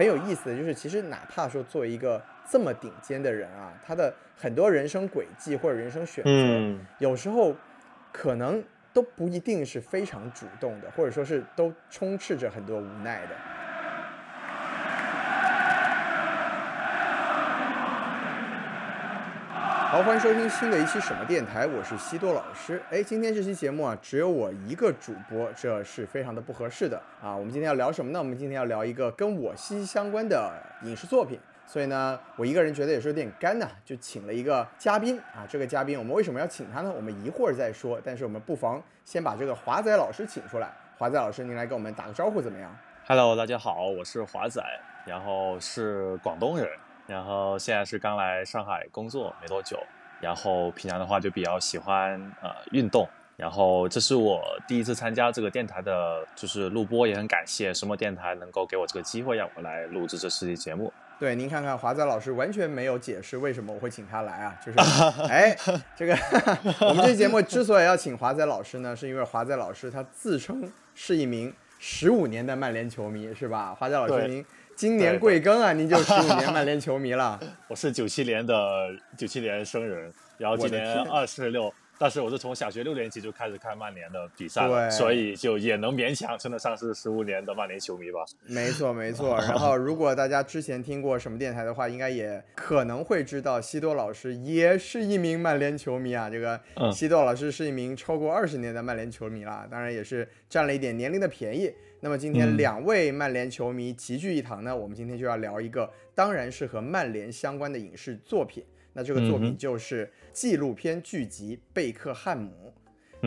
很有意思的就是，其实哪怕说作为一个这么顶尖的人啊，他的很多人生轨迹或者人生选择，有时候可能都不一定是非常主动的，或者说是都充斥着很多无奈的。好，欢迎收听新的一期什么电台，我是西多老师。哎，今天这期节目啊，只有我一个主播，这是非常的不合适的啊。我们今天要聊什么呢？我们今天要聊一个跟我息息相关的影视作品，所以呢，我一个人觉得也是有点干呐，就请了一个嘉宾啊。这个嘉宾我们为什么要请他呢？我们一会儿再说。但是我们不妨先把这个华仔老师请出来。华仔老师，您来跟我们打个招呼怎么样？Hello，大家好，我是华仔，然后是广东人，然后现在是刚来上海工作没多久。然后平常的话就比较喜欢呃运动，然后这是我第一次参加这个电台的，就是录播，也很感谢什么电台能够给我这个机会让我来录制这四期节目。对，您看看华仔老师完全没有解释为什么我会请他来啊，就是 哎，这个 我们这节目之所以要请华仔老师呢，是因为华仔老师他自称是一名十五年的曼联球迷，是吧？华仔老师您。今年贵庚啊？您就十五年曼联球迷了。我是九七年的，九七年生人，然后今年二十六。但是我是从小学六年级就开始看曼联的比赛了，所以就也能勉强称得上是十五年的曼联球迷吧。没错，没错。然后，如果大家之前听过什么电台的话，应该也可能会知道西多老师也是一名曼联球迷啊。这个西多老师是一名超过二十年的曼联球迷了，当然也是占了一点年龄的便宜。那么今天两位曼联球迷齐聚一堂呢，我们今天就要聊一个，当然是和曼联相关的影视作品。那这个作品就是纪录片剧集《贝克汉姆》。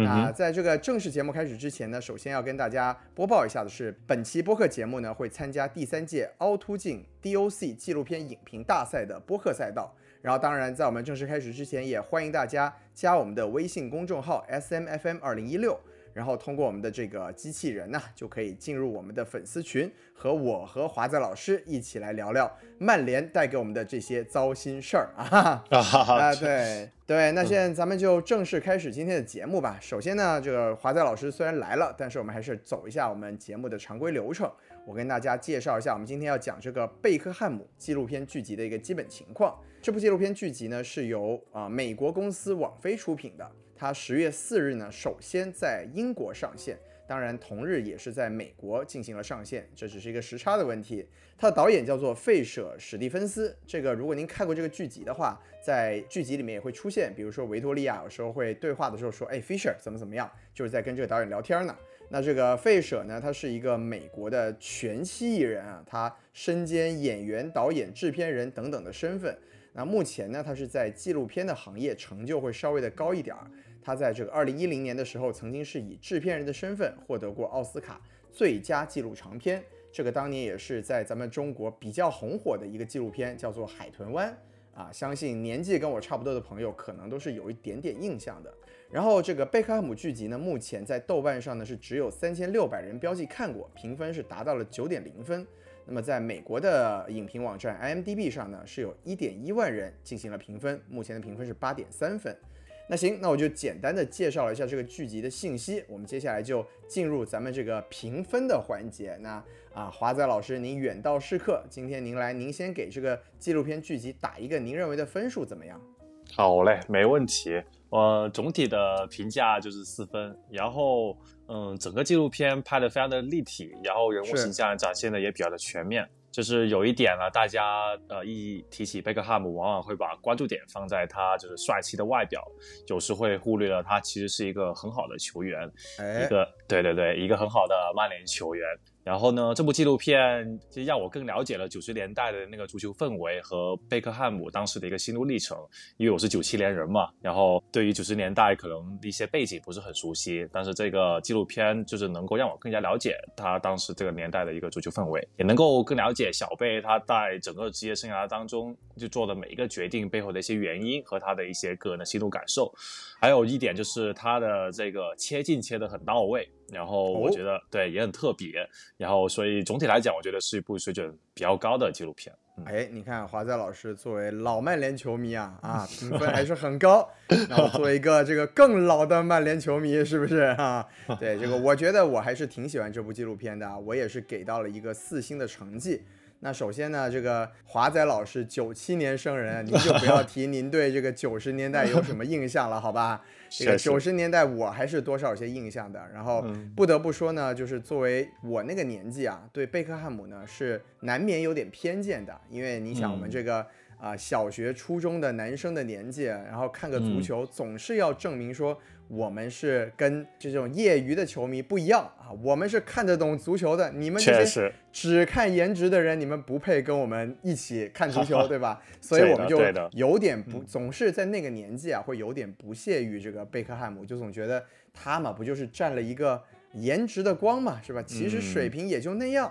那在这个正式节目开始之前呢，首先要跟大家播报一下的是，本期播客节目呢会参加第三届凹凸镜 DOC 纪录片影评大赛的播客赛道。然后，当然在我们正式开始之前，也欢迎大家加我们的微信公众号 SMFM 二零一六。然后通过我们的这个机器人呢，就可以进入我们的粉丝群，和我和华仔老师一起来聊聊曼联带给我们的这些糟心事儿啊！啊，对对，那现在咱们就正式开始今天的节目吧。首先呢，这个华仔老师虽然来了，但是我们还是走一下我们节目的常规流程。我跟大家介绍一下，我们今天要讲这个贝克汉姆纪录片剧集的一个基本情况。这部纪录片剧集呢，是由啊美国公司网飞出品的。它十月四日呢，首先在英国上线，当然同日也是在美国进行了上线，这只是一个时差的问题。它的导演叫做费舍史蒂芬斯，这个如果您看过这个剧集的话，在剧集里面也会出现，比如说维多利亚有时候会对话的时候说，哎，Fisher 怎么怎么样，就是在跟这个导演聊天呢。那这个费舍呢，他是一个美国的全息艺人啊，他身兼演员、导演、制片人等等的身份。那目前呢，他是在纪录片的行业成就会稍微的高一点儿。他在这个二零一零年的时候，曾经是以制片人的身份获得过奥斯卡最佳纪录长片，这个当年也是在咱们中国比较红火的一个纪录片，叫做《海豚湾》啊。相信年纪跟我差不多的朋友，可能都是有一点点印象的。然后这个贝克汉姆剧集呢，目前在豆瓣上呢是只有三千六百人标记看过，评分是达到了九点零分。那么在美国的影评网站 IMDB 上呢，是有一点一万人进行了评分，目前的评分是八点三分。那行，那我就简单的介绍了一下这个剧集的信息。我们接下来就进入咱们这个评分的环节。那啊，华仔老师，您远道是客，今天您来，您先给这个纪录片剧集打一个您认为的分数怎么样？好嘞，没问题。呃，总体的评价就是四分。然后，嗯，整个纪录片拍的非常的立体，然后人物形象展现的也比较的全面。就是有一点呢，大家呃一提起贝克汉姆，往往会把关注点放在他就是帅气的外表，有时会忽略了他其实是一个很好的球员，一个对对对，一个很好的曼联球员。然后呢，这部纪录片就让我更了解了九十年代的那个足球氛围和贝克汉姆当时的一个心路历程。因为我是九七年人嘛，然后对于九十年代可能一些背景不是很熟悉，但是这个纪录片就是能够让我更加了解他当时这个年代的一个足球氛围，也能够更了解小贝他在整个职业生涯当中就做的每一个决定背后的一些原因和他的一些个人的心路感受。还有一点就是他的这个切镜切的很到位。然后我觉得对也很特别，然后所以总体来讲，我觉得是一部水准比较高的纪录片。哎，你看华仔老师作为老曼联球迷啊啊，评分还是很高。然后作为一个这个更老的曼联球迷，是不是啊？对这个，我觉得我还是挺喜欢这部纪录片的，我也是给到了一个四星的成绩。那首先呢，这个华仔老师九七年生人，您就不要 提您对这个九十年代有什么印象了，好吧？这个九十年代我还是多少有些印象的。然后不得不说呢，就是作为我那个年纪啊，对贝克汉姆呢是难免有点偏见的，因为你想我们这个。啊，小学、初中的男生的年纪，然后看个足球，总是要证明说我们是跟这种业余的球迷不一样啊，我们是看得懂足球的。你们这些只看颜值的人，你们不配跟我们一起看足球，对吧？所以我们就有点不，总是在那个年纪啊，会有点不屑于这个贝克汉姆，就总觉得他嘛，不就是占了一个颜值的光嘛，是吧？其实水平也就那样。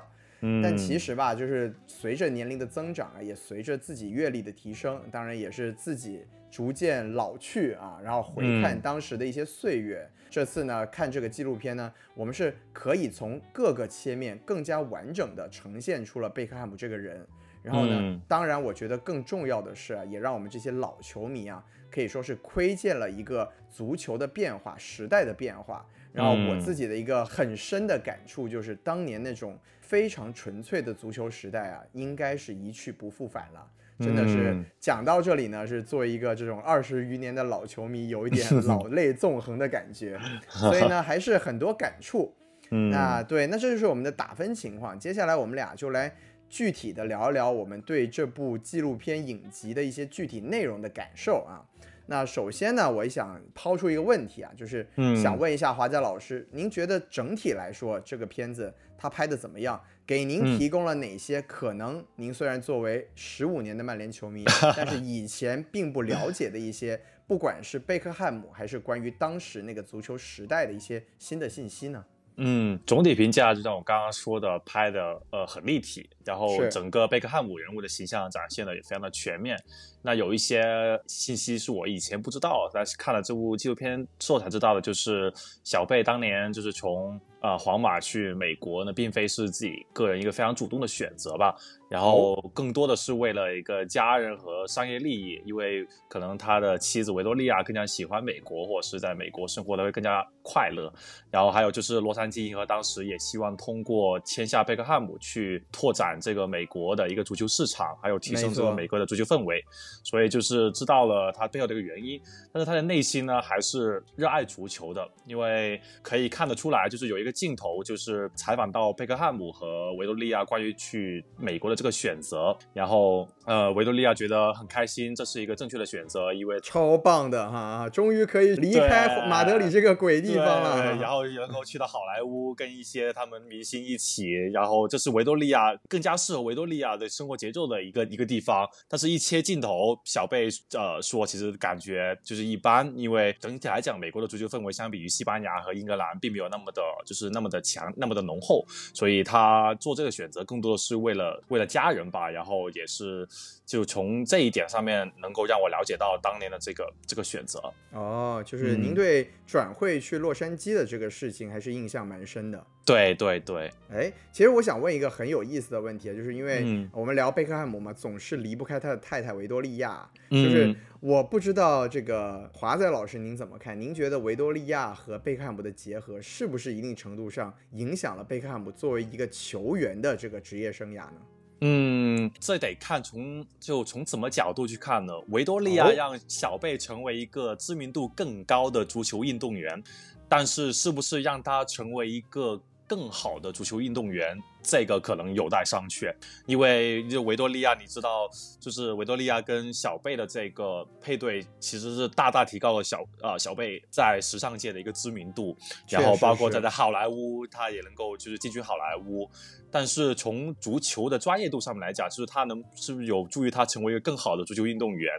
但其实吧，就是随着年龄的增长啊，也随着自己阅历的提升，当然也是自己逐渐老去啊，然后回看当时的一些岁月。这次呢，看这个纪录片呢，我们是可以从各个切面更加完整的呈现出了贝克汉姆这个人。然后呢，当然我觉得更重要的是，啊也让我们这些老球迷啊，可以说是窥见了一个足球的变化，时代的变化。然后我自己的一个很深的感触就是，当年那种。非常纯粹的足球时代啊，应该是一去不复返了。真的是讲到这里呢，是作为一个这种二十余年的老球迷，有一点 老泪纵横的感觉。所以呢，还是很多感触。那对，那这就是我们的打分情况。接下来我们俩就来具体的聊一聊我们对这部纪录片影集的一些具体内容的感受啊。那首先呢，我想抛出一个问题啊，就是想问一下华仔老师，您觉得整体来说这个片子？它拍的怎么样？给您提供了哪些可能？您虽然作为十五年的曼联球迷，但是以前并不了解的一些，不管是贝克汉姆还是关于当时那个足球时代的一些新的信息呢？嗯，总体评价就像我刚刚说的，拍的呃很立体，然后整个贝克汉姆人物的形象展现的也非常的全面。那有一些信息是我以前不知道，但是看了这部纪录片之后才知道的，就是小贝当年就是从。啊，皇马去美国呢，并非是自己个人一个非常主动的选择吧。然后更多的是为了一个家人和商业利益，因为可能他的妻子维多利亚更加喜欢美国，或者是在美国生活的会更加快乐。然后还有就是洛杉矶银河当时也希望通过签下贝克汉姆去拓展这个美国的一个足球市场，还有提升这个美国的足球氛围。所以就是知道了他背后的一个原因，但是他的内心呢还是热爱足球的，因为可以看得出来，就是有一个镜头就是采访到贝克汉姆和维多利亚关于去美国的。这个选择，然后呃，维多利亚觉得很开心，这是一个正确的选择，因为超棒的哈，终于可以离开马德里这个鬼地方了，然后能够去到好莱坞，跟一些他们明星一起，然后这是维多利亚更加适合维多利亚的生活节奏的一个一个地方。但是，一切镜头，小贝呃说，其实感觉就是一般，因为整体来讲，美国的足球氛围相比于西班牙和英格兰，并没有那么的，就是那么的强，那么的浓厚，所以他做这个选择，更多的是为了为了。家人吧，然后也是，就从这一点上面能够让我了解到当年的这个这个选择。哦，就是您对转会去洛杉矶的这个事情还是印象蛮深的。对对对，哎，其实我想问一个很有意思的问题啊，就是因为我们聊贝克汉姆嘛，总是离不开他的太太维多利亚。就是我不知道这个华仔老师您怎么看？您觉得维多利亚和贝克汉姆的结合是不是一定程度上影响了贝克汉姆作为一个球员的这个职业生涯呢？嗯，这得看从就从怎么角度去看呢？维多利亚让小贝成为一个知名度更高的足球运动员，但是是不是让他成为一个更好的足球运动员？这个可能有待商榷，因为就维多利亚，你知道，就是维多利亚跟小贝的这个配对，其实是大大提高了小呃小贝在时尚界的一个知名度，然后包括他在好莱坞，他也能够就是进军好莱坞。但是从足球的专业度上面来讲，就是他能是不是有助于他成为一个更好的足球运动员？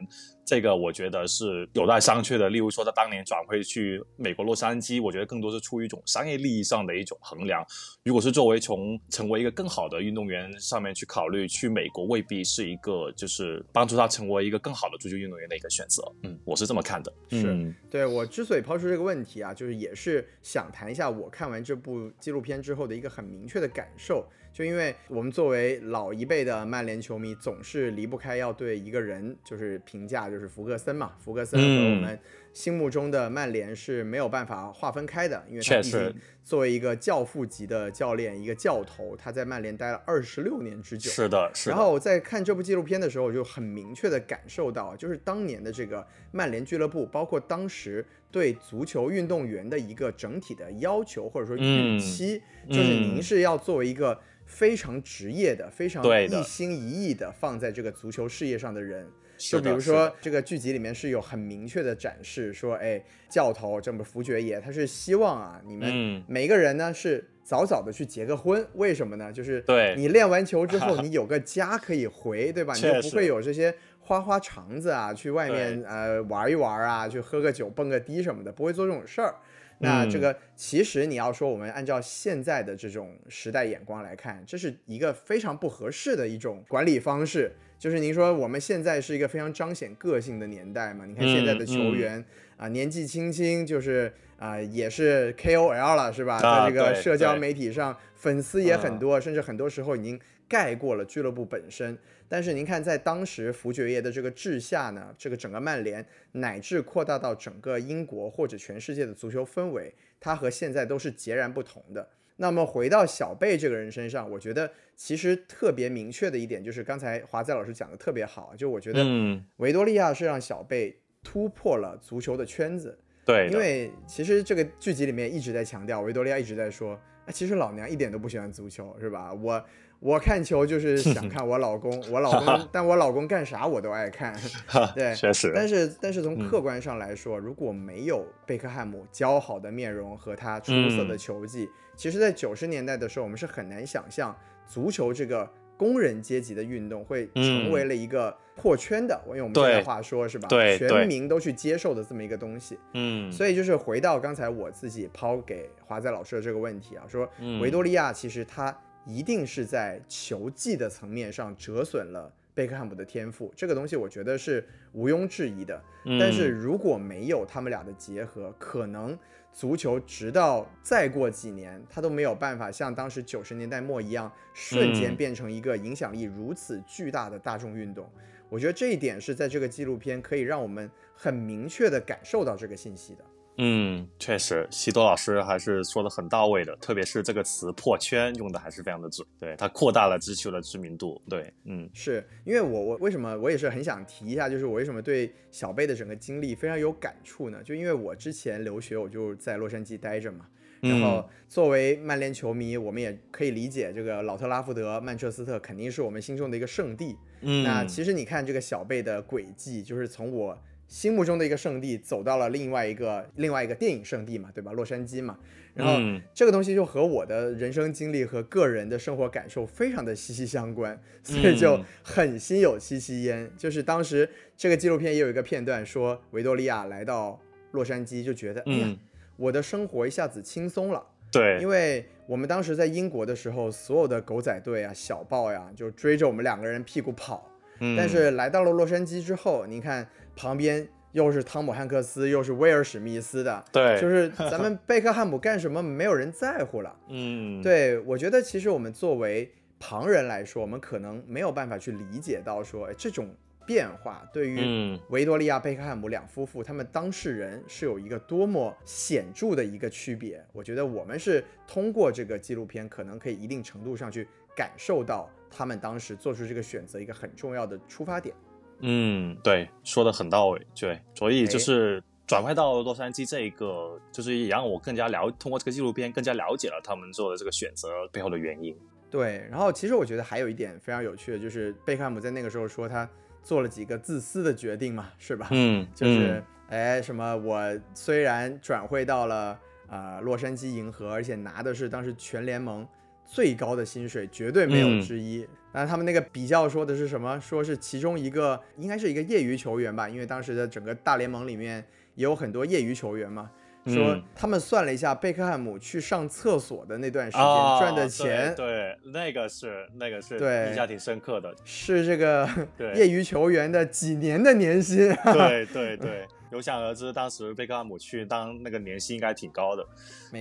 这个我觉得是有待商榷的。例如说，他当年转会去美国洛杉矶，我觉得更多是出于一种商业利益上的一种衡量。如果是作为从成为一个更好的运动员上面去考虑，去美国未必是一个就是帮助他成为一个更好的足球运动员的一个选择。嗯，我我是这么看的。是，对我之所以抛出这个问题啊，就是也是想谈一下我看完这部纪录片之后的一个很明确的感受。就因为我们作为老一辈的曼联球迷，总是离不开要对一个人就是评价，就是福格森嘛。福格森和我们心目中的曼联是没有办法划分开的，因为他毕竟作为一个教父级的教练，一个教头，他在曼联待了二十六年之久。是的，是的。然后我在看这部纪录片的时候，我就很明确的感受到，就是当年的这个曼联俱乐部，包括当时对足球运动员的一个整体的要求或者说预期，就是您是要作为一个。非常职业的，非常一心一意的放在这个足球事业上的人，就比如说这个剧集里面是有很明确的展示，说，哎，教头这么福爵爷，他是希望啊，你们每个人呢是早早的去结个婚，为什么呢？就是对你练完球之后，你有个家可以回，对吧？你就不会有这些花花肠子啊，去外面呃玩一玩啊，去喝个酒蹦个迪什么的，不会做这种事儿。那这个其实你要说，我们按照现在的这种时代眼光来看，这是一个非常不合适的一种管理方式。就是您说我们现在是一个非常彰显个性的年代嘛？你看现在的球员啊，年纪轻轻就是啊，也是 KOL 了，是吧？在这个社交媒体上，粉丝也很多，甚至很多时候已经盖过了俱乐部本身。但是您看，在当时福爵爷的这个治下呢，这个整个曼联乃至扩大到整个英国或者全世界的足球氛围，它和现在都是截然不同的。那么回到小贝这个人身上，我觉得其实特别明确的一点就是，刚才华仔老师讲的特别好，就我觉得维多利亚是让小贝突破了足球的圈子。对，因为其实这个剧集里面一直在强调，维多利亚一直在说，哎，其实老娘一点都不喜欢足球，是吧？我。我看球就是想看我老公，我 老公，但我老公干啥我都爱看，对，确实。但是，但是从客观上来说，如果没有贝克汉姆姣好的面容和他出色的球技，其实，在九十年代的时候，我们是很难想象足球这个工人阶级的运动会成为了一个破圈的，我用我们现在话说，是吧？对，全民都去接受的这么一个东西。嗯，所以就是回到刚才我自己抛给华仔老师的这个问题啊，说维多利亚其实他。一定是在球技的层面上折损了贝克汉姆的天赋，这个东西我觉得是毋庸置疑的。但是如果没有他们俩的结合，可能足球直到再过几年，他都没有办法像当时九十年代末一样，瞬间变成一个影响力如此巨大的大众运动。我觉得这一点是在这个纪录片可以让我们很明确的感受到这个信息的。嗯，确实，西多老师还是说的很到位的，特别是这个词“破圈”用的还是非常的准，对他扩大了知球的知名度。对，嗯，是因为我我为什么我也是很想提一下，就是我为什么对小贝的整个经历非常有感触呢？就因为我之前留学，我就在洛杉矶待着嘛，然后作为曼联球迷，我们也可以理解这个老特拉福德、曼彻斯特肯定是我们心中的一个圣地。嗯，那其实你看这个小贝的轨迹，就是从我。心目中的一个圣地，走到了另外一个另外一个电影圣地嘛，对吧？洛杉矶嘛，然后这个东西就和我的人生经历和个人的生活感受非常的息息相关，所以就很心有戚戚焉。就是当时这个纪录片也有一个片段说，维多利亚来到洛杉矶就觉得，哎呀，我的生活一下子轻松了。对，因为我们当时在英国的时候，所有的狗仔队啊、小报呀，就追着我们两个人屁股跑。但是来到了洛杉矶之后，你看。旁边又是汤姆汉克斯，又是威尔史密斯的，对，就是 咱们贝克汉姆干什么，没有人在乎了。嗯，对，我觉得其实我们作为旁人来说，我们可能没有办法去理解到说这种变化对于维多利亚贝克汉姆两夫妇他们当事人是有一个多么显著的一个区别。我觉得我们是通过这个纪录片，可能可以一定程度上去感受到他们当时做出这个选择一个很重要的出发点。嗯，对，说的很到位，对，所以就是转换到洛杉矶这一个，就是也让我更加了，通过这个纪录片更加了解了他们做的这个选择背后的原因。对，然后其实我觉得还有一点非常有趣的，就是贝克汉姆在那个时候说他做了几个自私的决定嘛，是吧？嗯，就是哎，什么我虽然转会到了啊洛杉矶银河，而且拿的是当时全联盟最高的薪水，绝对没有之一。那他们那个比较说的是什么？说是其中一个应该是一个业余球员吧，因为当时的整个大联盟里面也有很多业余球员嘛。说他们算了一下，贝克汉姆去上厕所的那段时间赚的钱，对，那个是那个是对印象挺深刻的，是这个 业余球员的几年的年薪。对对对。有想而知，当时贝克汉姆去当那个年薪应该挺高的，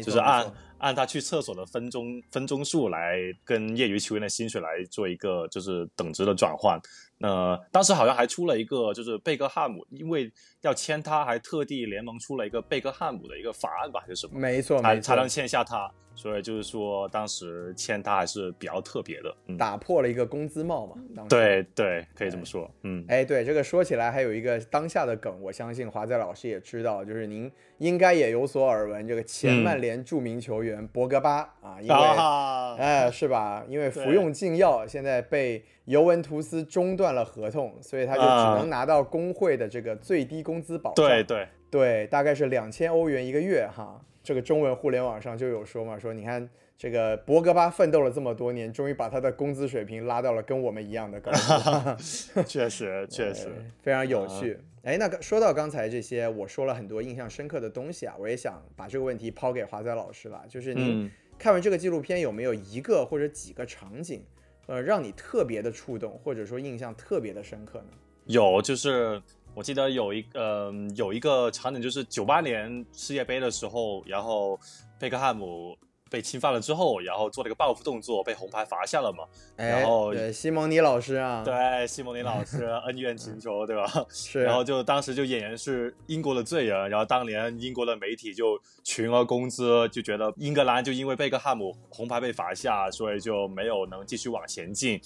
就是按按他去厕所的分钟分钟数来跟业余球员的薪水来做一个就是等值的转换。那当时好像还出了一个，就是贝克汉姆，因为要签他，还特地联盟出了一个贝克汉姆的一个法案吧，还是什么？没错，才才能签下他。所以就是说，当时签他还是比较特别的，打破了一个工资帽嘛。对对，可以这么说。嗯，哎，对，这个说起来还有一个当下的梗，我相信华仔老师也知道，就是您应该也有所耳闻，这个前曼联著名球员博格巴啊，因为 哎是吧？因为服用禁药，现在被。尤文图斯中断了合同，所以他就只能拿到工会的这个最低工资保障。对对对，大概是两千欧元一个月哈。这个中文互联网上就有说嘛，说你看这个博格巴奋斗了这么多年，终于把他的工资水平拉到了跟我们一样的高度。确实确实非常有趣。哎，那说到刚才这些，我说了很多印象深刻的东西啊，我也想把这个问题抛给华仔老师了，就是你看完这个纪录片有没有一个或者几个场景？呃，让你特别的触动，或者说印象特别的深刻呢？有，就是我记得有一呃有一个场景，就是九八年世界杯的时候，然后贝克汉姆。被侵犯了之后，然后做了一个报复动作，被红牌罚下了嘛？然后对西蒙尼老师啊，对西蒙尼老师 恩怨情仇，对吧？是。然后就当时就演员是英国的罪人，然后当年英国的媒体就群而攻之，就觉得英格兰就因为贝克汉姆红牌被罚下，所以就没有能继续往前进。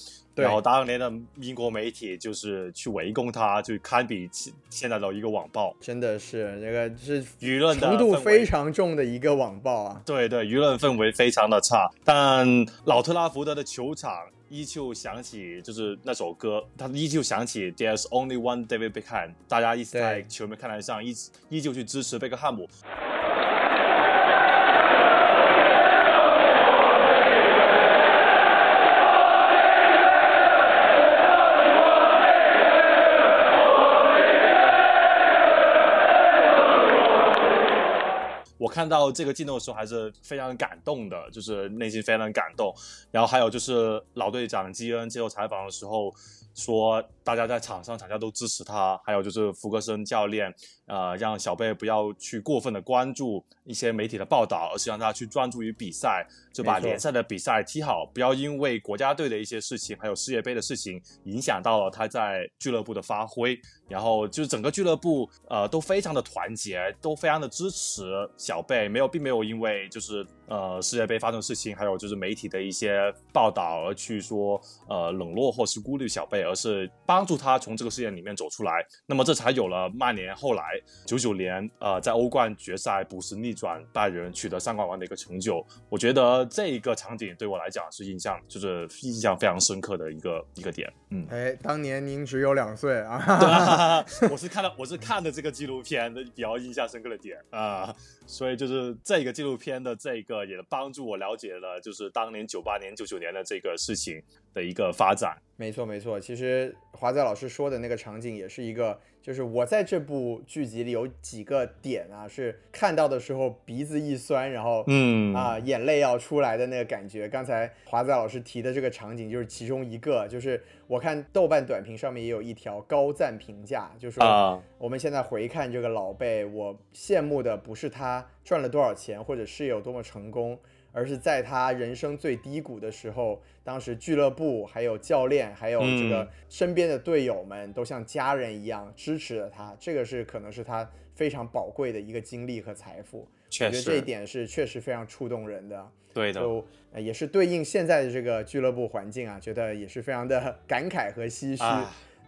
然后当年的英国媒体就是去围攻他，就堪比现在的一个网暴，真的是这个是舆论程度非常重的一个网暴啊！对对，舆论氛围非常的差，但老特拉福德的球场依旧响起就是那首歌，他依旧响起 There's only one David Beckham，大家一直在球迷看台上依依旧去支持贝克汉姆。看到这个镜头的时候还是非常感动的，就是内心非常感动。然后还有就是老队长基恩接受采访的时候说，大家在场上场下都支持他。还有就是福格森教练，呃，让小贝不要去过分的关注一些媒体的报道，而是让他去专注于比赛，就把联赛的比赛踢好，不要因为国家队的一些事情，还有世界杯的事情影响到了他在俱乐部的发挥。然后就是整个俱乐部，呃，都非常的团结，都非常的支持小贝，没有，并没有因为就是呃世界杯发生的事情，还有就是媒体的一些报道而去说呃冷落或是孤立小贝，而是帮助他从这个事件里面走出来。那么这才有了曼联后来九九年呃在欧冠决赛补时逆转拜仁，取得三冠王的一个成就。我觉得这一个场景对我来讲是印象，就是印象非常深刻的一个一个点。嗯，哎，当年您只有两岁啊。我是看到，我是看的这个纪录片的比较印象深刻的点啊，所以就是这个纪录片的这个也帮助我了解了，就是当年九八年、九九年的这个事情的一个发展。没错，没错，其实华仔老师说的那个场景也是一个。就是我在这部剧集里有几个点啊，是看到的时候鼻子一酸，然后嗯啊眼泪要出来的那个感觉。刚才华仔老师提的这个场景就是其中一个。就是我看豆瓣短评上面也有一条高赞评价，就说我们现在回看这个老贝，我羡慕的不是他赚了多少钱或者事业有多么成功。而是在他人生最低谷的时候，当时俱乐部、还有教练、还有这个身边的队友们都像家人一样支持了他，这个是可能是他非常宝贵的一个经历和财富。我觉得这一点是确实非常触动人的。对的，就也是对应现在的这个俱乐部环境啊，觉得也是非常的感慨和唏嘘。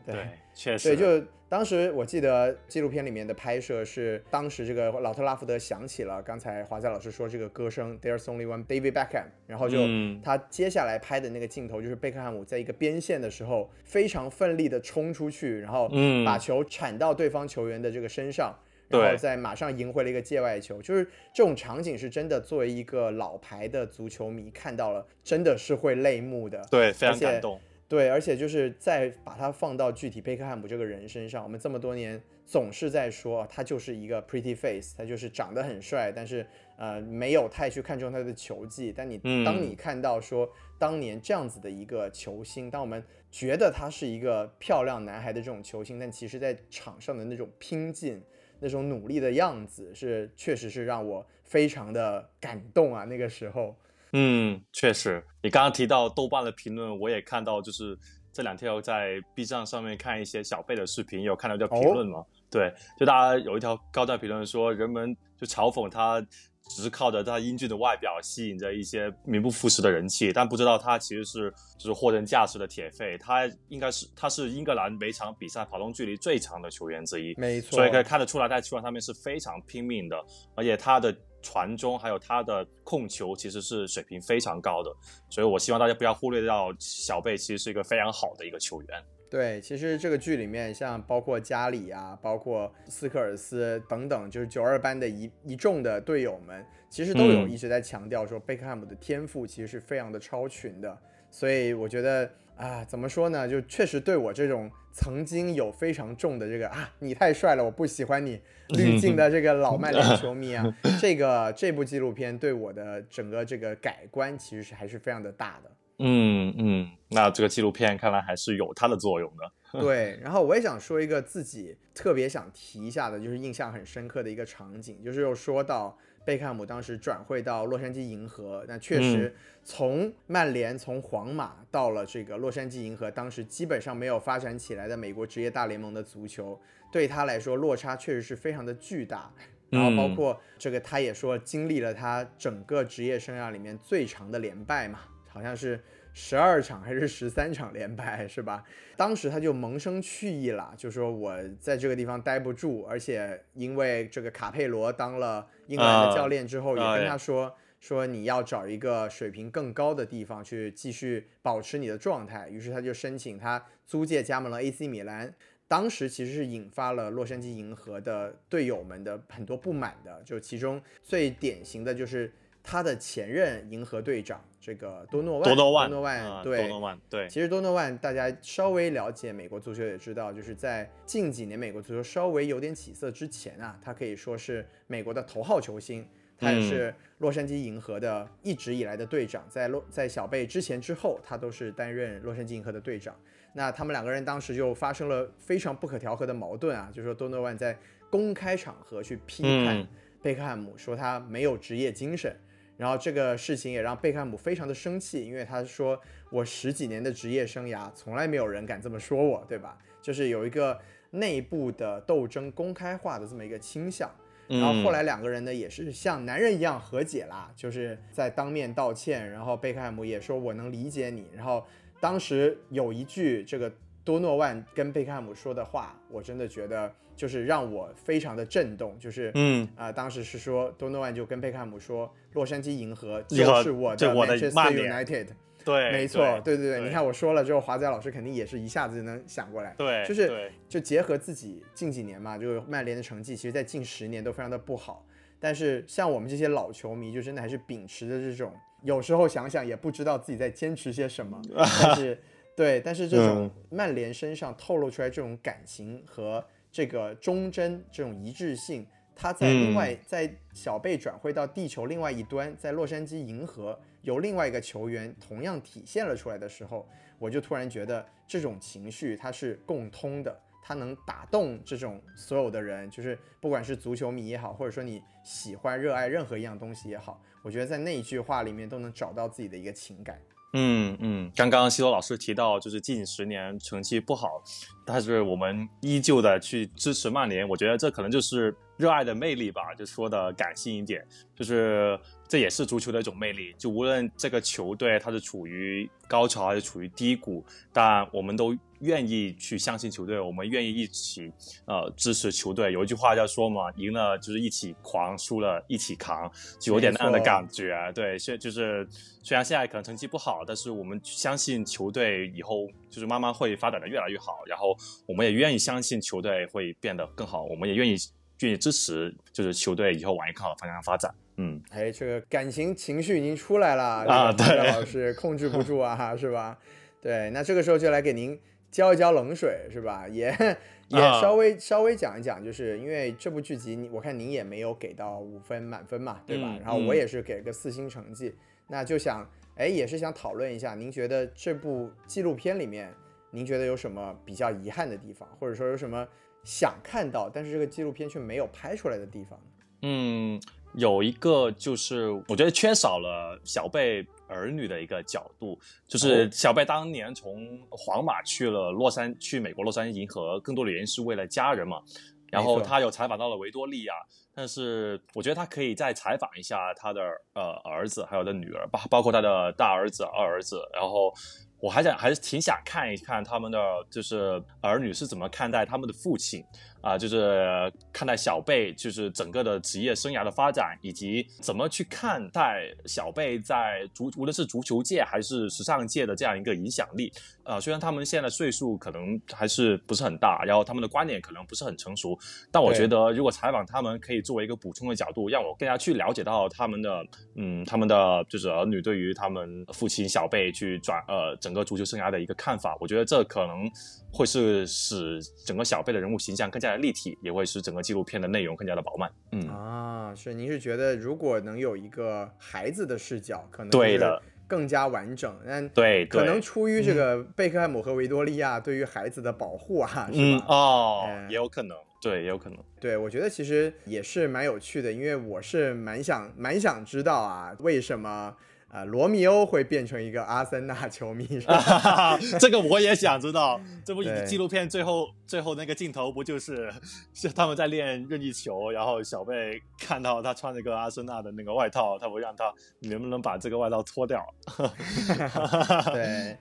对，确实。对，就当时我记得纪录片里面的拍摄是，当时这个老特拉福德想起了刚才华仔老师说这个歌声，There's only one David Beckham，然后就他接下来拍的那个镜头就是贝克汉姆在一个边线的时候非常奋力的冲出去，然后把球铲到对方球员的这个身上，然后再马上赢回了一个界外球，就是这种场景是真的，作为一个老牌的足球迷看到了，真的是会泪目的，对，非常感动。对，而且就是再把它放到具体贝克汉姆这个人身上，我们这么多年总是在说他就是一个 pretty face，他就是长得很帅，但是呃没有太去看重他的球技。但你当你看到说当年这样子的一个球星，当我们觉得他是一个漂亮男孩的这种球星，但其实在场上的那种拼劲，那种努力的样子，是确实是让我非常的感动啊。那个时候，嗯，确实，你刚刚提到豆瓣的评论，我也看到，就是这两天有在 B 站上面看一些小贝的视频，有看到一条评论吗？对，就大家有一条高赞评论说，人们就嘲讽他。只是靠着他英俊的外表吸引着一些名不副实的人气，但不知道他其实是就是货真价实的铁肺。他应该是他是英格兰每场比赛跑动距离最长的球员之一，没错。所以可以看得出来，在球场上面是非常拼命的，而且他的传中还有他的控球其实是水平非常高的。所以我希望大家不要忽略掉小贝，其实是一个非常好的一个球员。对，其实这个剧里面，像包括加里啊，包括斯科尔斯等等，就是九二班的一一众的队友们，其实都有一直在强调说，贝克汉姆的天赋其实是非常的超群的。所以我觉得啊，怎么说呢，就确实对我这种曾经有非常重的这个啊，你太帅了，我不喜欢你 滤镜的这个老曼联球迷啊，这个这部纪录片对我的整个这个改观，其实是还是非常的大的。嗯嗯，那这个纪录片看来还是有它的作用的。对，然后我也想说一个自己特别想提一下的，就是印象很深刻的一个场景，就是又说到贝克汉姆当时转会到洛杉矶银河，那确实从曼联从皇马到了这个洛杉矶银河，当时基本上没有发展起来的美国职业大联盟的足球，对他来说落差确实是非常的巨大。然后包括这个，他也说经历了他整个职业生涯里面最长的连败嘛。好像是十二场还是十三场连败是吧？当时他就萌生去意了，就说我在这个地方待不住，而且因为这个卡佩罗当了英格兰的教练之后，也跟他说说你要找一个水平更高的地方去继续保持你的状态。于是他就申请他租借加盟了 AC 米兰，当时其实是引发了洛杉矶银河的队友们的很多不满的，就其中最典型的就是他的前任银河队长。这个多诺万，多诺万，多诺万，对，多诺万，对。其实多诺万，大家稍微了解美国足球也知道，就是在近几年美国足球稍微有点起色之前啊，他可以说是美国的头号球星，他也是洛杉矶银河的一直以来的队长，在洛在小贝之前之后，他都是担任洛杉矶银河的队长。那他们两个人当时就发生了非常不可调和的矛盾啊，就说多诺万在公开场合去批判贝克汉姆，说他没有职业精神。然后这个事情也让贝克汉姆非常的生气，因为他说我十几年的职业生涯从来没有人敢这么说我，对吧？就是有一个内部的斗争公开化的这么一个倾向。然后后来两个人呢也是像男人一样和解啦，就是在当面道歉。然后贝克汉姆也说我能理解你。然后当时有一句这个多诺万跟贝克汉姆说的话，我真的觉得。就是让我非常的震动，就是嗯。啊，当时是说多诺万就跟贝克汉姆说，洛杉矶银河就是我的 Manchester United，对，没错，对对对，你看我说了之后，华仔老师肯定也是一下子就能想过来，对，就是就结合自己近几年嘛，就是曼联的成绩，其实在近十年都非常的不好，但是像我们这些老球迷，就真的还是秉持着这种，有时候想想也不知道自己在坚持些什么，但是对，但是这种曼联身上透露出来这种感情和。这个忠贞这种一致性，他在另外在小贝转会到地球另外一端，在洛杉矶银河由另外一个球员同样体现了出来的时候，我就突然觉得这种情绪它是共通的，它能打动这种所有的人，就是不管是足球迷也好，或者说你喜欢热爱任何一样东西也好，我觉得在那一句话里面都能找到自己的一个情感。嗯嗯，刚刚西罗老师提到，就是近十年成绩不好，但是我们依旧的去支持曼联，我觉得这可能就是热爱的魅力吧。就说的感性一点，就是这也是足球的一种魅力。就无论这个球队它是处于高潮还是处于低谷，但我们都。愿意去相信球队，我们愿意一起呃支持球队。有一句话叫说嘛，赢了就是一起狂，输了一起扛，就有点那样的感觉。对，现就是虽然现在可能成绩不好，但是我们相信球队以后就是慢慢会发展的越来越好。然后我们也愿意相信球队会变得更好，我们也愿意愿意支持，就是球队以后往一个好的方向发展。嗯，哎，这个感情情绪已经出来了啊，对，老师控制不住啊，是吧？对，那这个时候就来给您。浇一浇冷水是吧？也 也稍微稍微讲一讲，就是因为这部剧集，我看您也没有给到五分满分嘛，对吧？然后我也是给了个四星成绩，那就想，哎，也是想讨论一下，您觉得这部纪录片里面，您觉得有什么比较遗憾的地方，或者说有什么想看到，但是这个纪录片却没有拍出来的地方？嗯，有一个就是我觉得缺少了小贝儿女的一个角度，就是小贝当年从皇马去了洛杉去美国洛杉矶银河，更多的原因是为了家人嘛。然后他有采访到了维多利亚，但是我觉得他可以再采访一下他的呃儿子，还有的女儿，包包括他的大儿子、二儿子，然后。我还想还是挺想看一看他们的就是儿女是怎么看待他们的父亲。啊，就是看待小贝，就是整个的职业生涯的发展，以及怎么去看待小贝在足无论是足球界还是时尚界的这样一个影响力。呃，虽然他们现在岁数可能还是不是很大，然后他们的观点可能不是很成熟，但我觉得如果采访他们，可以作为一个补充的角度，让我更加去了解到他们的，嗯，他们的就是儿女对于他们父亲小贝去转呃整个足球生涯的一个看法。我觉得这可能。会是使整个小贝的人物形象更加的立体，也会使整个纪录片的内容更加的饱满。嗯啊，是您是觉得如果能有一个孩子的视角，可能对的更加完整。但对，可能出于这个贝克汉姆和维多利亚对于孩子的保护啊，是吧？哦，也有可能，对，也有可能。对，我觉得其实也是蛮有趣的，因为我是蛮想蛮想知道啊，为什么。啊，罗密欧会变成一个阿森纳 球迷？这个我也想知道。这部纪录片最后最后那个镜头不就是是他们在练任意球，然后小贝看到他穿这个阿森纳的那个外套，他不让他能不能把这个外套脱掉？对，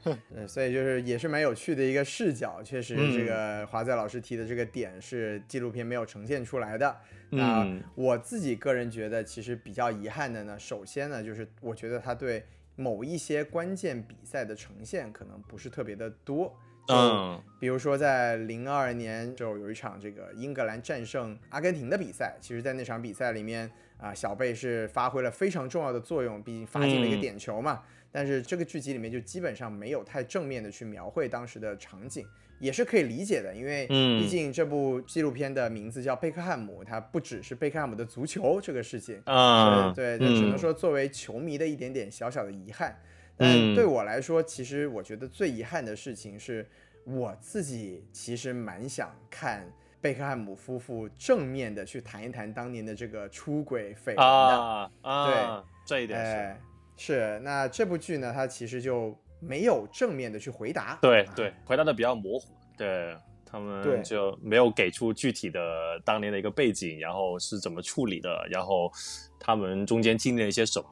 所以就是也是蛮有趣的一个视角。确实，这个华仔老师提的这个点是纪录片没有呈现出来的。那我自己个人觉得，其实比较遗憾的呢，首先呢，就是我觉得他对某一些关键比赛的呈现可能不是特别的多。嗯，比如说在零二年就有一场这个英格兰战胜阿根廷的比赛，其实，在那场比赛里面啊，小贝是发挥了非常重要的作用，毕竟发进了一个点球嘛。但是这个剧集里面就基本上没有太正面的去描绘当时的场景。也是可以理解的，因为毕竟这部纪录片的名字叫贝克汉姆，它不只是贝克汉姆的足球这个事情啊，对，只能说作为球迷的一点点小小的遗憾。但对我来说，其实我觉得最遗憾的事情是，我自己其实蛮想看贝克汉姆夫妇正面的去谈一谈当年的这个出轨绯闻的。啊，对，这一点是是。那这部剧呢，它其实就。没有正面的去回答，对对，回答的比较模糊，对他们就没有给出具体的当年的一个背景，然后是怎么处理的，然后他们中间经历了一些什么，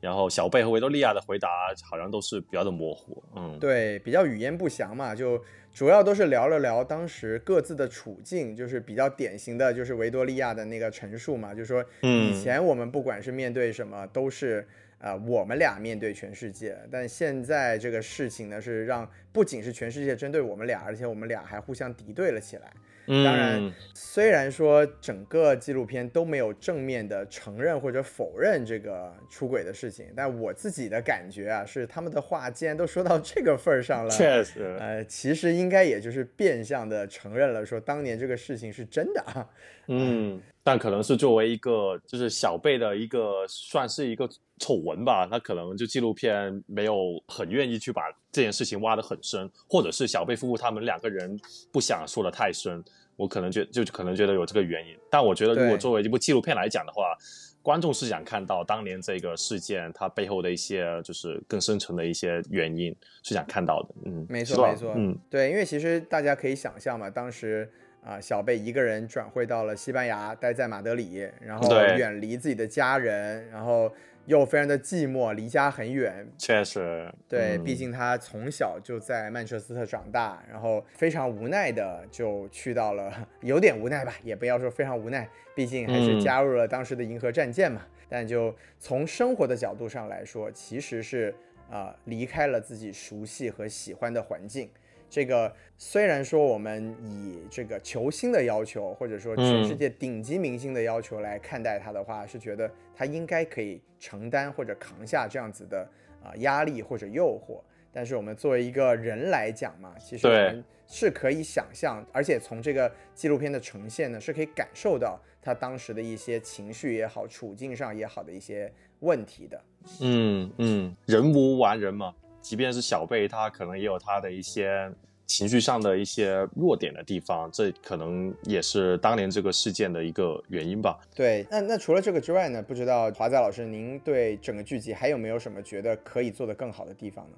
然后小贝和维多利亚的回答好像都是比较的模糊，嗯，对，比较语言不详嘛，就主要都是聊了聊当时各自的处境，就是比较典型的就是维多利亚的那个陈述嘛，就是说以前我们不管是面对什么都是。啊，我们俩面对全世界，但现在这个事情呢，是让不仅是全世界针对我们俩，而且我们俩还互相敌对了起来。当然，虽然说整个纪录片都没有正面的承认或者否认这个出轨的事情，但我自己的感觉啊，是他们的话既然都说到这个份儿上了，确实，呃，其实应该也就是变相的承认了，说当年这个事情是真的啊。嗯，但可能是作为一个就是小辈的一个算是一个丑闻吧，那可能就纪录片没有很愿意去把这件事情挖得很深，或者是小贝夫妇他们两个人不想说的太深。我可能觉就可能觉得有这个原因，但我觉得如果作为一部纪录片来讲的话，观众是想看到当年这个事件它背后的一些就是更深层的一些原因是想看到的。嗯，没错没错，嗯，对，因为其实大家可以想象嘛，当时啊小贝一个人转会到了西班牙，待在马德里，然后远离自己的家人，然后。又非常的寂寞，离家很远。确实，对，毕竟他从小就在曼彻斯特长大，然后非常无奈的就去到了，有点无奈吧，也不要说非常无奈，毕竟还是加入了当时的银河战舰嘛。但就从生活的角度上来说，其实是啊离开了自己熟悉和喜欢的环境。这个虽然说我们以这个球星的要求，或者说全世界顶级明星的要求来看待他的话，是觉得他应该可以承担或者扛下这样子的啊压力或者诱惑。但是我们作为一个人来讲嘛，其实我们是可以想象，而且从这个纪录片的呈现呢，是可以感受到他当时的一些情绪也好，处境上也好的一些问题的。嗯嗯，人无完人嘛。即便是小贝，他可能也有他的一些情绪上的一些弱点的地方，这可能也是当年这个事件的一个原因吧。对，那那除了这个之外呢？不知道华仔老师，您对整个剧集还有没有什么觉得可以做得更好的地方呢？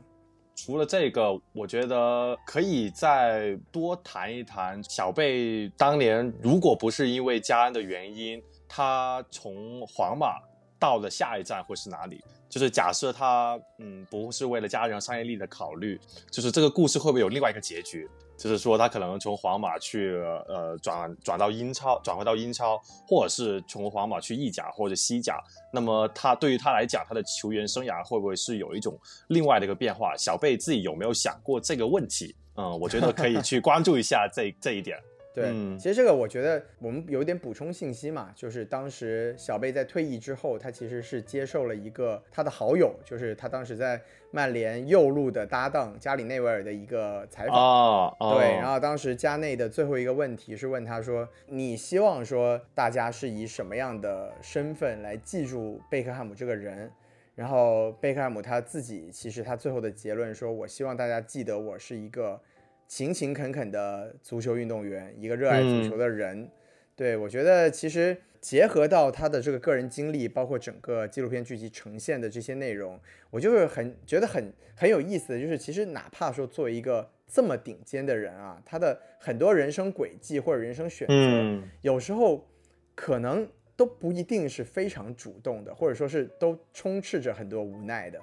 除了这个，我觉得可以再多谈一谈小贝当年，如果不是因为家恩的原因，他从皇马到了下一站会是哪里？就是假设他嗯不是为了家人商业利益的考虑，就是这个故事会不会有另外一个结局？就是说他可能从皇马去呃转转到英超，转回到英超，或者是从皇马去意甲或者西甲。那么他对于他来讲，他的球员生涯会不会是有一种另外的一个变化？小贝自己有没有想过这个问题？嗯，我觉得可以去关注一下这这一点。对，其实这个我觉得我们有点补充信息嘛，就是当时小贝在退役之后，他其实是接受了一个他的好友，就是他当时在曼联右路的搭档加里内维尔的一个采访。哦对，然后当时加内的最后一个问题是问他说：“你希望说大家是以什么样的身份来记住贝克汉姆这个人？”然后贝克汉姆他自己其实他最后的结论说：“我希望大家记得我是一个。”勤勤恳恳的足球运动员，一个热爱足球的人，对我觉得其实结合到他的这个个人经历，包括整个纪录片剧集呈现的这些内容，我就是很觉得很很有意思的就是，其实哪怕说作为一个这么顶尖的人啊，他的很多人生轨迹或者人生选择，有时候可能都不一定是非常主动的，或者说是都充斥着很多无奈的。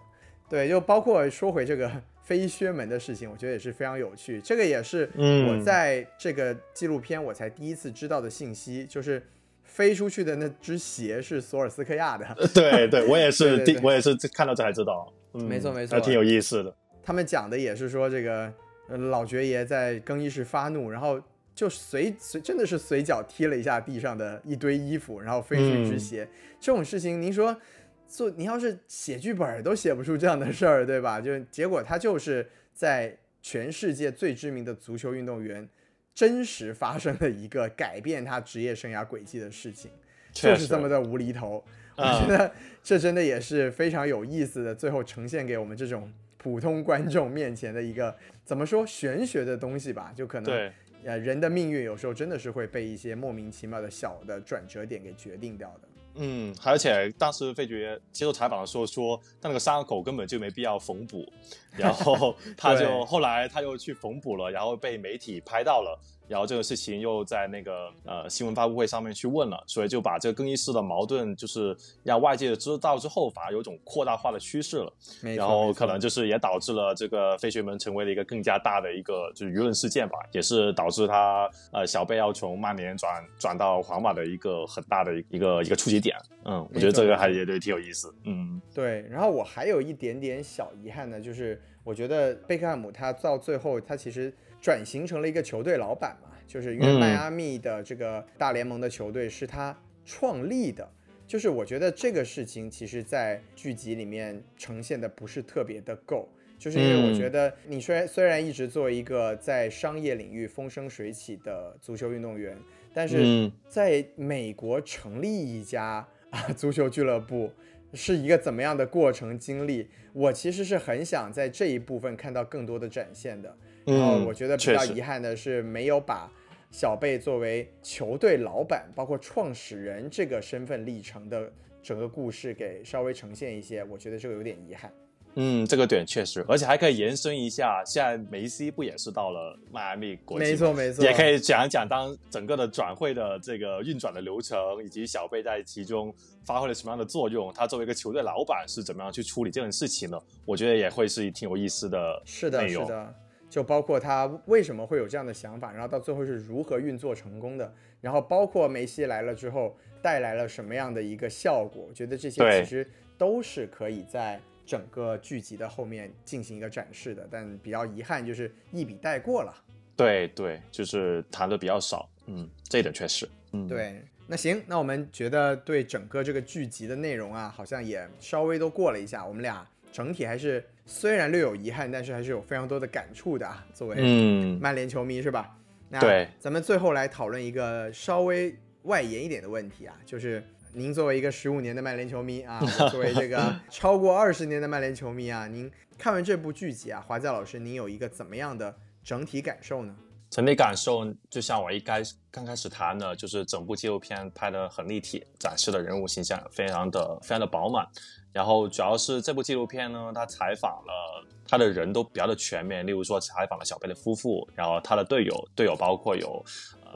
对，就包括说回这个。飞靴门的事情，我觉得也是非常有趣。这个也是我在这个纪录片我才第一次知道的信息，就是飞出去的那只鞋是索尔斯克亚的。对对，我也是 第我也是看到这才知道。没错没错，还挺有意思的。他们讲的也是说，这个老爵爷在更衣室发怒，然后就随随真的是随脚踢了一下地上的一堆衣服，然后飞出一只鞋。这种事情，您说？做你要是写剧本都写不出这样的事儿，对吧？就结果他就是在全世界最知名的足球运动员真实发生的一个改变他职业生涯轨迹的事情，就是这么的无厘头。我觉得这真的也是非常有意思的，最后呈现给我们这种普通观众面前的一个怎么说玄学的东西吧？就可能呃人的命运有时候真的是会被一些莫名其妙的小的转折点给决定掉的。嗯，而且当时费爵接受采访的时候说，他那个伤口根本就没必要缝补，然后他就 后来他又去缝补了，然后被媒体拍到了。然后这个事情又在那个呃新闻发布会上面去问了，所以就把这个更衣室的矛盾就是让外界知道之后，反而有种扩大化的趋势了。然后可能就是也导致了这个飞雪门成为了一个更加大的一个就是舆论事件吧，也是导致他呃小贝要从曼联转转到皇马的一个很大的一个一个触及点。嗯，我觉得这个还也对挺有意思。嗯，对。然后我还有一点点小遗憾呢，就是我觉得贝克汉姆他到最后他其实。转型成了一个球队老板嘛，就是因为迈阿密的这个大联盟的球队是他创立的，就是我觉得这个事情其实，在剧集里面呈现的不是特别的够，就是因为我觉得你虽然虽然一直做一个在商业领域风生水起的足球运动员，但是在美国成立一家啊足球俱乐部是一个怎么样的过程经历，我其实是很想在这一部分看到更多的展现的。然后我觉得比较遗憾的是，没有把小贝作为球队老板，包括创始人这个身份历程的整个故事给稍微呈现一些，我觉得这个有点遗憾。嗯，这个点确实，而且还可以延伸一下，现在梅西不也是到了迈阿密国际？没错没错，也可以讲一讲当整个的转会的这个运转的流程，以及小贝在其中发挥了什么样的作用，他作为一个球队老板是怎么样去处理这件事情的？我觉得也会是挺有意思的。是的，是的。就包括他为什么会有这样的想法，然后到最后是如何运作成功的，然后包括梅西来了之后带来了什么样的一个效果，我觉得这些其实都是可以在整个剧集的后面进行一个展示的，但比较遗憾就是一笔带过了。对对，就是谈的比较少，嗯，这一点确实，嗯，对。那行，那我们觉得对整个这个剧集的内容啊，好像也稍微都过了一下，我们俩整体还是。虽然略有遗憾，但是还是有非常多的感触的啊。作为曼联球迷，是吧？对。咱们最后来讨论一个稍微外延一点的问题啊，就是您作为一个十五年的曼联球迷啊，作为这个超过二十年的曼联球迷啊，您看完这部剧集啊，华仔老师，您有一个怎么样的整体感受呢？整体感受就像我一开刚开始谈的，就是整部纪录片拍的很立体，展示的人物形象非常的非常的饱满。然后主要是这部纪录片呢，他采访了他的人都比较的全面，例如说采访了小贝的夫妇，然后他的队友，队友包括有。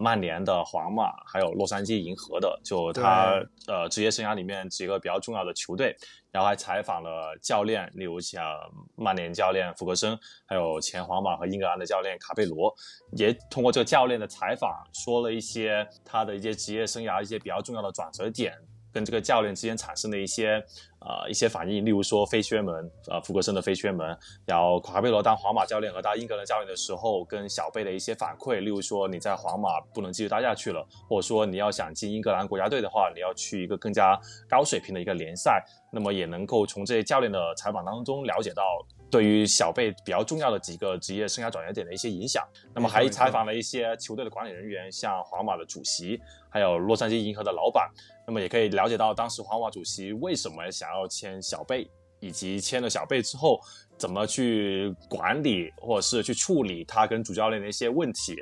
曼联的、皇马，还有洛杉矶银河的，就他呃职业生涯里面几个比较重要的球队，然后还采访了教练，例如像曼联教练弗格森，还有前皇马和英格兰的教练卡佩罗，也通过这个教练的采访，说了一些他的一些职业生涯一些比较重要的转折点。跟这个教练之间产生的一些呃一些反应，例如说飞靴门，呃福格森的飞靴门，然后卡贝罗当皇马教练和当英格兰教练的时候，跟小贝的一些反馈，例如说你在皇马不能继续待下去了，或者说你要想进英格兰国家队的话，你要去一个更加高水平的一个联赛，那么也能够从这些教练的采访当中了解到。对于小贝比较重要的几个职业生涯转折点的一些影响，那么还采访了一些球队的管理人员，像皇马的主席，还有洛杉矶银河的老板，那么也可以了解到当时皇马主席为什么想要签小贝，以及签了小贝之后怎么去管理或者是去处理他跟主教练的一些问题，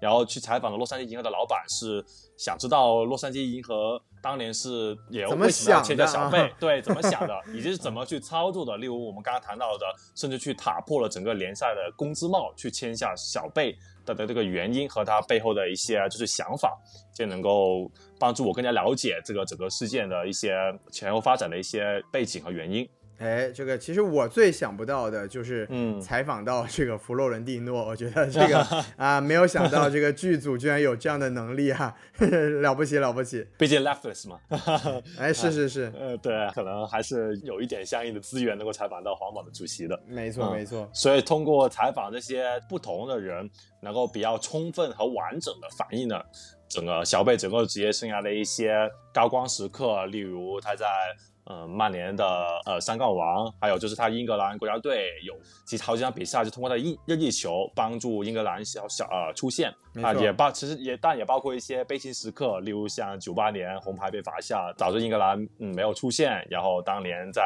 然后去采访了洛杉矶银河的老板，是想知道洛杉矶银河。当年是也为什么要签下小贝？对，怎么想的，以及是怎么去操作的？例如我们刚刚谈到的，甚至去打破了整个联赛的工资帽，去签下小贝的的这个原因和他背后的一些就是想法，就能够帮助我更加了解这个整个事件的一些前后发展的一些背景和原因。哎，这个其实我最想不到的就是，嗯，采访到这个弗洛伦蒂诺，我觉得这个 啊，没有想到这个剧组居然有这样的能力哈，了不起了不起。毕竟 Lefters 嘛，哎，是是是，呃，对，可能还是有一点相应的资源能够采访到皇马的主席的。没错没错。所以通过采访这些不同的人，能够比较充分和完整的反映了整个小贝整个职业生涯的一些高光时刻，例如他在。呃，曼联的呃三冠王，还有就是他英格兰国家队有其实好几场比赛就通过他一任意球帮助英格兰小小呃出线啊，也包其实也但也包括一些悲情时刻，例如像九八年红牌被罚下，导致英格兰嗯没有出线，然后当年在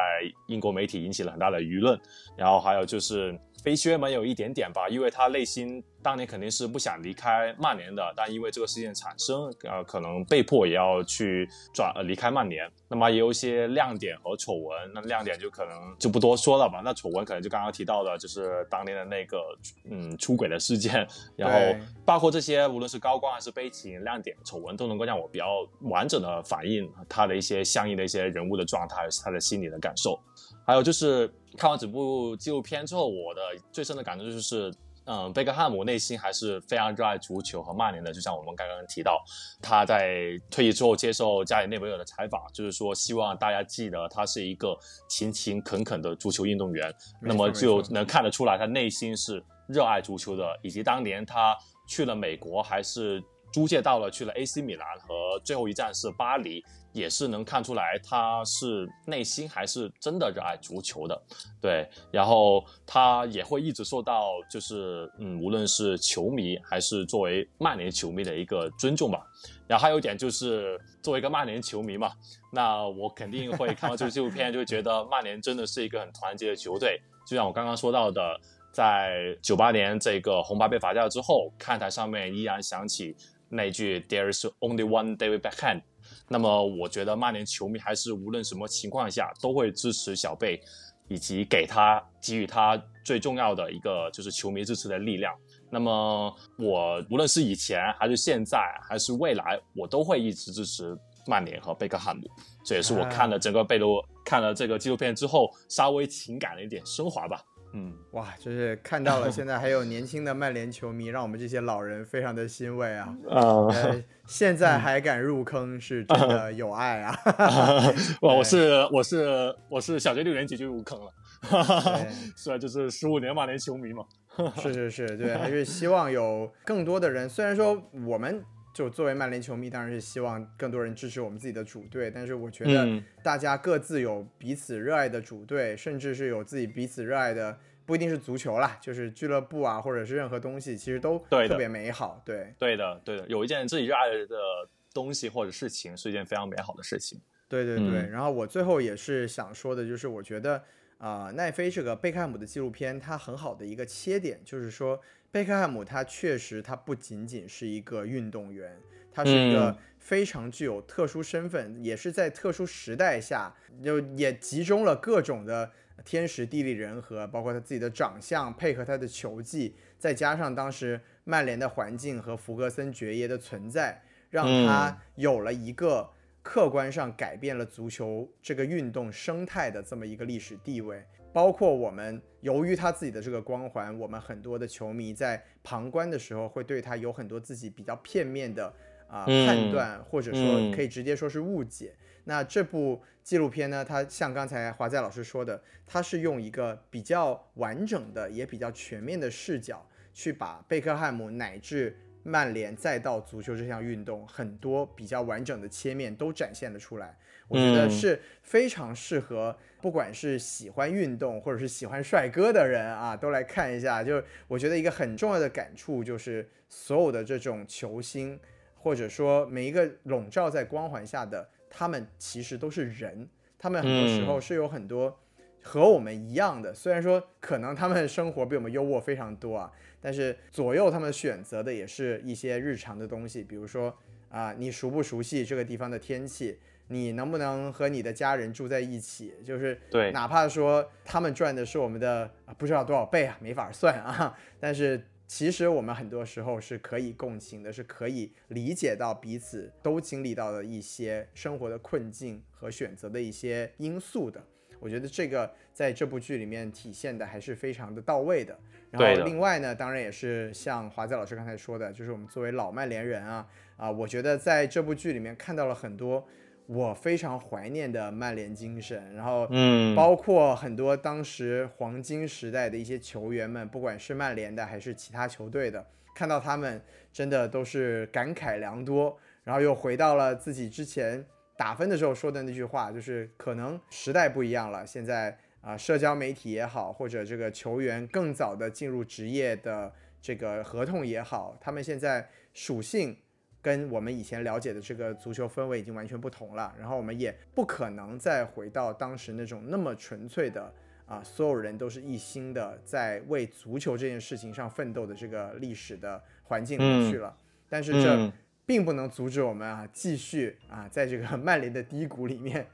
英国媒体引起了很大的舆论，然后还有就是飞靴门有一点点吧，因为他内心。当年肯定是不想离开曼联的，但因为这个事件产生，呃，可能被迫也要去转呃离开曼联。那么也有一些亮点和丑闻，那亮点就可能就不多说了吧。那丑闻可能就刚刚提到的，就是当年的那个嗯出轨的事件，然后包括这些无论是高光还是悲情，亮点、丑闻都能够让我比较完整的反映他的一些相应的一些人物的状态，他的心理的感受。还有就是看完整部纪录片之后，我的最深的感受就是。嗯，贝克汉姆内心还是非常热爱足球和曼联的。就像我们刚刚提到，他在退役之后接受加里内维尔的采访，就是说希望大家记得他是一个勤勤恳恳的足球运动员。那么就能看得出来，他内心是热爱足球的。以及当年他去了美国，还是租借到了去了 AC 米兰和最后一站是巴黎。也是能看出来，他是内心还是真的热爱足球的，对。然后他也会一直受到，就是嗯，无论是球迷还是作为曼联球迷的一个尊重吧。然后还有一点就是，作为一个曼联球迷嘛，那我肯定会看到这个纪录片，就觉得曼联真的是一个很团结的球队。就像我刚刚说到的，在九八年这个红牌被罚掉之后，看台上面依然响起那句 “There is only one David Beckham”。那么我觉得曼联球迷还是无论什么情况下都会支持小贝，以及给他给予他最重要的一个就是球迷支持的力量。那么我无论是以前还是现在还是未来，我都会一直支持曼联和贝克汉姆。这也是我看了整个贝罗看了这个纪录片之后，稍微情感的一点升华吧。嗯，哇，就是看到了，现在还有年轻的曼联球迷，让我们这些老人非常的欣慰啊！啊，现在还敢入坑，是真的有爱啊！哇，我是我是我是小学六年级就入坑了，虽然就是十五年曼联球迷嘛。是是是，对，还是希望有更多的人，虽然说我们。就作为曼联球迷，当然是希望更多人支持我们自己的主队。但是我觉得大家各自有彼此热爱的主队，甚至是有自己彼此热爱的，不一定是足球啦，就是俱乐部啊，或者是任何东西，其实都特别美好。对，对的，对的，有一件自己热爱的东西或者事情，是一件非常美好的事情。对对对。然后我最后也是想说的，就是我觉得。啊，奈飞这个贝克汉姆的纪录片，它很好的一个切点就是说，贝克汉姆他确实他不仅仅是一个运动员，他是一个非常具有特殊身份，也是在特殊时代下，就也集中了各种的天时地利人和，包括他自己的长相，配合他的球技，再加上当时曼联的环境和福格森爵爷的存在，让他有了一个。客观上改变了足球这个运动生态的这么一个历史地位，包括我们由于他自己的这个光环，我们很多的球迷在旁观的时候会对他有很多自己比较片面的啊判断，或者说可以直接说是误解。那这部纪录片呢，它像刚才华仔老师说的，它是用一个比较完整的也比较全面的视角去把贝克汉姆乃至。曼联再到足球这项运动，很多比较完整的切面都展现了出来。我觉得是非常适合，不管是喜欢运动或者是喜欢帅哥的人啊，都来看一下。就我觉得一个很重要的感触就是，所有的这种球星，或者说每一个笼罩在光环下的，他们其实都是人，他们很多时候是有很多。和我们一样的，虽然说可能他们生活比我们优渥非常多啊，但是左右他们选择的也是一些日常的东西，比如说啊，你熟不熟悉这个地方的天气？你能不能和你的家人住在一起？就是对，哪怕说他们赚的是我们的不知道多少倍啊，没法算啊，但是其实我们很多时候是可以共情的，是可以理解到彼此都经历到的一些生活的困境和选择的一些因素的。我觉得这个在这部剧里面体现的还是非常的到位的。然后另外呢，当然也是像华仔老师刚才说的，就是我们作为老曼联人啊啊，我觉得在这部剧里面看到了很多我非常怀念的曼联精神。然后嗯，包括很多当时黄金时代的一些球员们，不管是曼联的还是其他球队的，看到他们真的都是感慨良多。然后又回到了自己之前。打分的时候说的那句话，就是可能时代不一样了。现在啊，社交媒体也好，或者这个球员更早的进入职业的这个合同也好，他们现在属性跟我们以前了解的这个足球氛围已经完全不同了。然后我们也不可能再回到当时那种那么纯粹的啊，所有人都是一心的在为足球这件事情上奋斗的这个历史的环境里去了。但是这。并不能阻止我们啊，继续啊，在这个 曼联的低谷里面，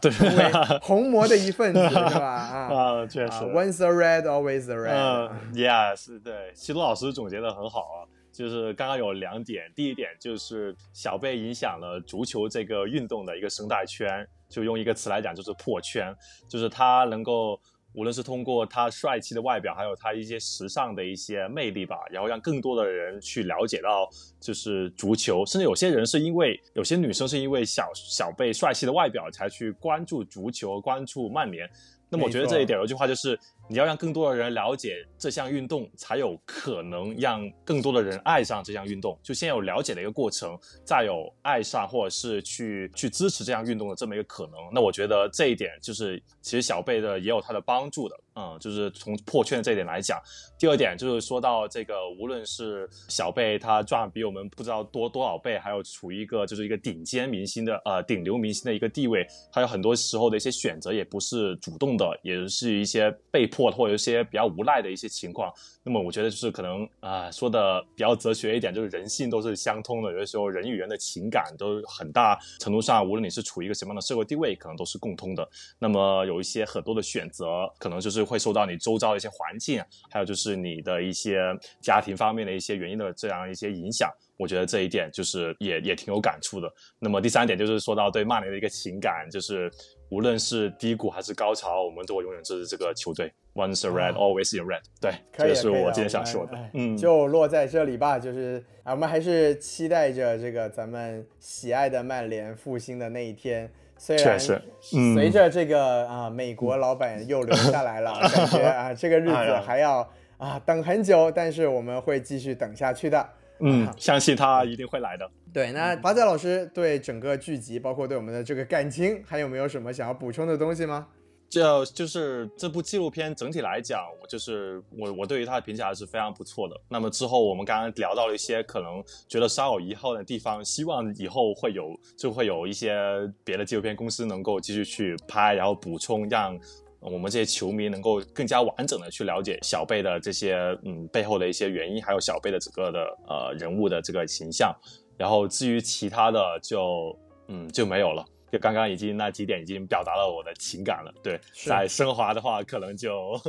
成为红魔的一份子，是吧？啊，确实，Once a red, always a red。嗯，Yes，对，西多老师总结的很好啊，就是刚刚有两点，第一点就是小贝影响了足球这个运动的一个生态圈，就用一个词来讲，就是破圈，就是他能够。无论是通过他帅气的外表，还有他一些时尚的一些魅力吧，然后让更多的人去了解到就是足球，甚至有些人是因为有些女生是因为小小贝帅气的外表才去关注足球、关注曼联。那么我觉得这一点有一句话就是。你要让更多的人了解这项运动，才有可能让更多的人爱上这项运动。就先有了解的一个过程，再有爱上或者是去去支持这项运动的这么一个可能。那我觉得这一点就是，其实小贝的也有他的帮助的。嗯，就是从破圈这一点来讲。第二点就是说到这个，无论是小贝他赚比我们不知道多多少倍，还有处于一个就是一个顶尖明星的呃顶流明星的一个地位，还有很多时候的一些选择也不是主动的，也是一些被迫。或者一些比较无奈的一些情况，那么我觉得就是可能啊，说的比较哲学一点，就是人性都是相通的。有的时候人与人的情感都很大程度上，无论你是处于一个什么样的社会地位，可能都是共通的。那么有一些很多的选择，可能就是会受到你周遭的一些环境，还有就是你的一些家庭方面的一些原因的这样一些影响。我觉得这一点就是也也挺有感触的。那么第三点就是说到对曼联的一个情感，就是无论是低谷还是高潮，我们都会永远支持这个球队。Once a red, always in red。对，这是我今天想说的。嗯，就落在这里吧。就是啊，我们还是期待着这个咱们喜爱的曼联复兴的那一天。虽然随着这个啊，美国老板又留下来了，感觉啊，这个日子 还要啊等很久，但是我们会继续等下去的。嗯，相信他一定会来的。对，那华仔老师对整个剧集，包括对我们的这个感情，还有没有什么想要补充的东西吗？这就是这部纪录片整体来讲，我就是我我对于它的评价还是非常不错的。那么之后我们刚刚聊到了一些可能觉得稍有遗憾的地方，希望以后会有就会有一些别的纪录片公司能够继续去拍，然后补充让。我们这些球迷能够更加完整的去了解小贝的这些嗯背后的一些原因，还有小贝的整个的呃人物的这个形象。然后至于其他的就嗯就没有了。就刚刚已经那几点已经表达了我的情感了，对，再升华的话可能就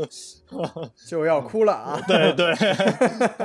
就要哭了啊！对对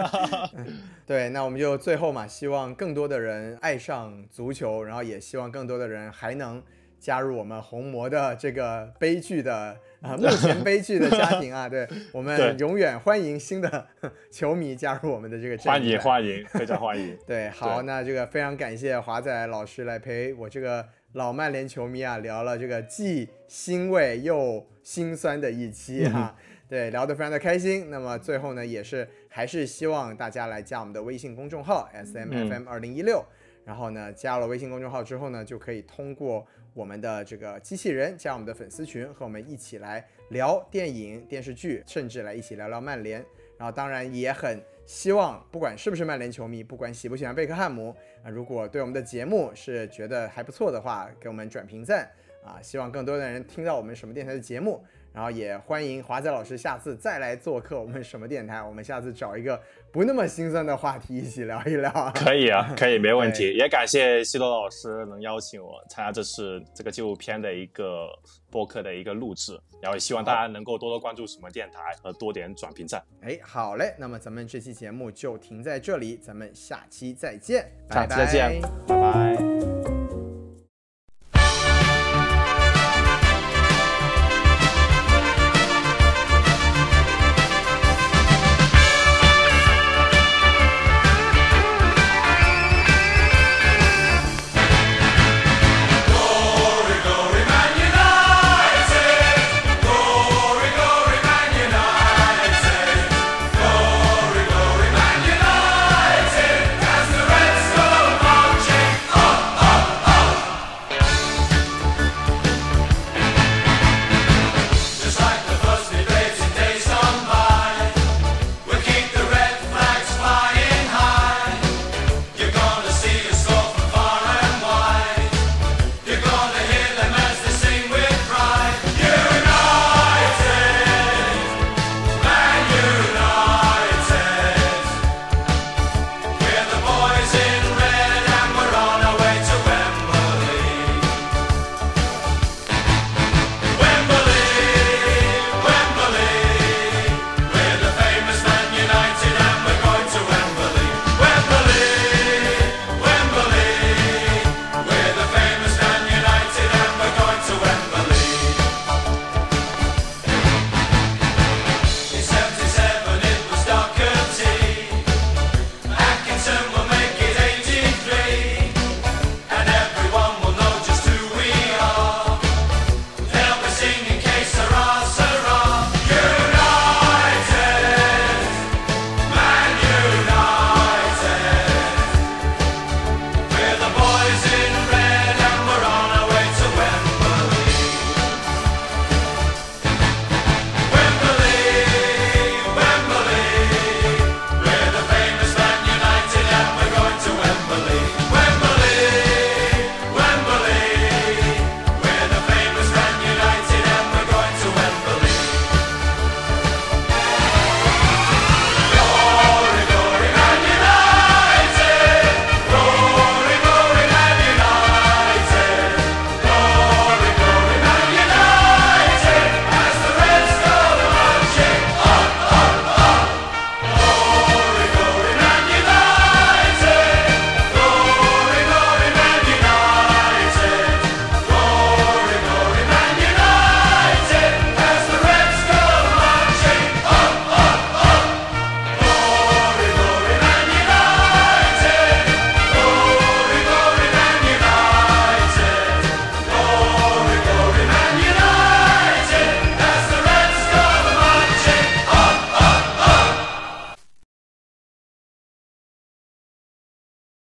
对，那我们就最后嘛，希望更多的人爱上足球，然后也希望更多的人还能加入我们红魔的这个悲剧的啊，目前悲剧的家庭啊！对我们永远欢迎新的球迷加入我们的这个欢迎欢迎，非常欢迎。对，好，那这个非常感谢华仔老师来陪我这个。老曼联球迷啊，聊了这个既欣慰又心酸的一期哈，对，聊得非常的开心。那么最后呢，也是还是希望大家来加我们的微信公众号 S M F M 二零一六，然后呢，加了微信公众号之后呢，就可以通过我们的这个机器人加我们的粉丝群，和我们一起来聊电影、电视剧，甚至来一起聊聊曼联。然后当然也很。希望不管是不是曼联球迷，不管喜不喜欢贝克汉姆啊，如果对我们的节目是觉得还不错的话，给我们转评赞啊！希望更多的人听到我们什么电台的节目，然后也欢迎华仔老师下次再来做客我们什么电台，我们下次找一个不那么心酸的话题一起聊一聊。可以啊，可以，没问题。也感谢西多老师能邀请我参加这次这个纪录片的一个播客的一个录制。然后也希望大家能够多多关注什么电台和多点转评赞。哎，好嘞，那么咱们这期节目就停在这里，咱们下期再见，下期再见，拜拜。